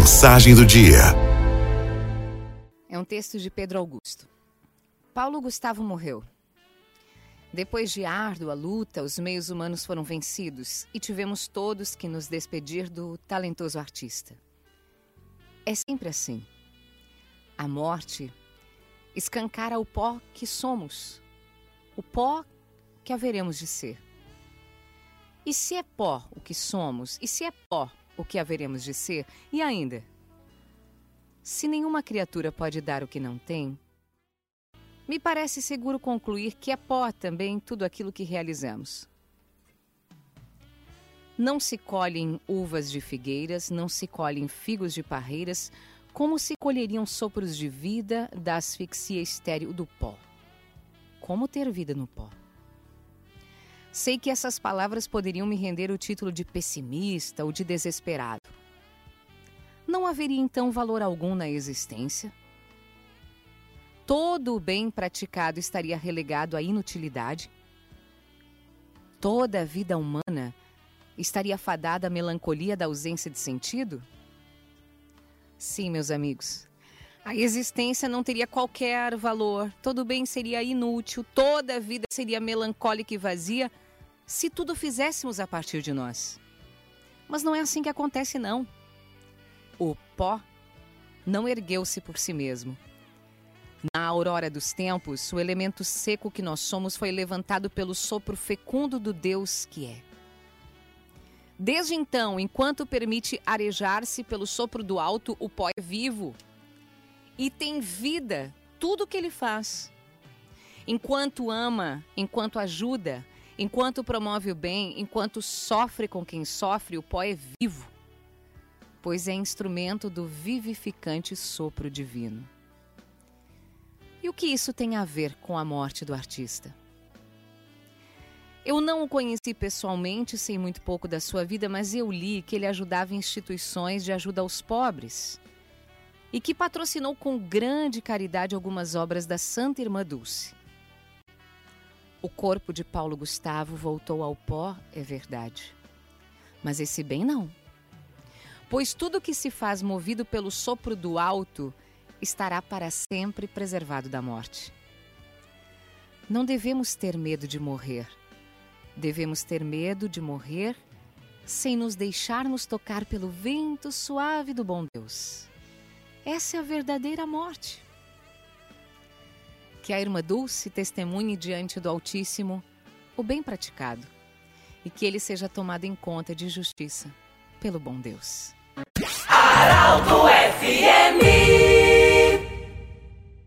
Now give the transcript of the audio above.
Mensagem do dia. É um texto de Pedro Augusto. Paulo Gustavo morreu. Depois de árdua luta, os meios humanos foram vencidos e tivemos todos que nos despedir do talentoso artista. É sempre assim. A morte escancara o pó que somos, o pó que haveremos de ser. E se é pó o que somos, e se é pó o que haveremos de ser, e ainda, se nenhuma criatura pode dar o que não tem, me parece seguro concluir que é pó também tudo aquilo que realizamos. Não se colhem uvas de figueiras, não se colhem figos de parreiras, como se colheriam sopros de vida da asfixia estéril do pó. Como ter vida no pó? Sei que essas palavras poderiam me render o título de pessimista ou de desesperado. Não haveria então valor algum na existência? Todo o bem praticado estaria relegado à inutilidade? Toda a vida humana estaria fadada à melancolia da ausência de sentido? Sim, meus amigos, a existência não teria qualquer valor, todo bem seria inútil, toda a vida seria melancólica e vazia se tudo fizéssemos a partir de nós. Mas não é assim que acontece, não. O pó não ergueu-se por si mesmo. Na aurora dos tempos, o elemento seco que nós somos foi levantado pelo sopro fecundo do Deus que é. Desde então, enquanto permite arejar-se pelo sopro do alto, o pó é vivo e tem vida tudo que ele faz. Enquanto ama, enquanto ajuda, enquanto promove o bem, enquanto sofre com quem sofre, o pó é vivo, pois é instrumento do vivificante sopro divino. E o que isso tem a ver com a morte do artista? Eu não o conheci pessoalmente, sei muito pouco da sua vida, mas eu li que ele ajudava instituições de ajuda aos pobres e que patrocinou com grande caridade algumas obras da Santa Irmã Dulce. O corpo de Paulo Gustavo voltou ao pó, é verdade. Mas esse bem não. Pois tudo que se faz movido pelo sopro do alto estará para sempre preservado da morte. Não devemos ter medo de morrer. Devemos ter medo de morrer sem nos deixarmos tocar pelo vento suave do bom Deus. Essa é a verdadeira morte. Que a irmã Dulce testemunhe diante do Altíssimo o bem praticado e que ele seja tomado em conta de justiça pelo bom Deus. Araldo FM.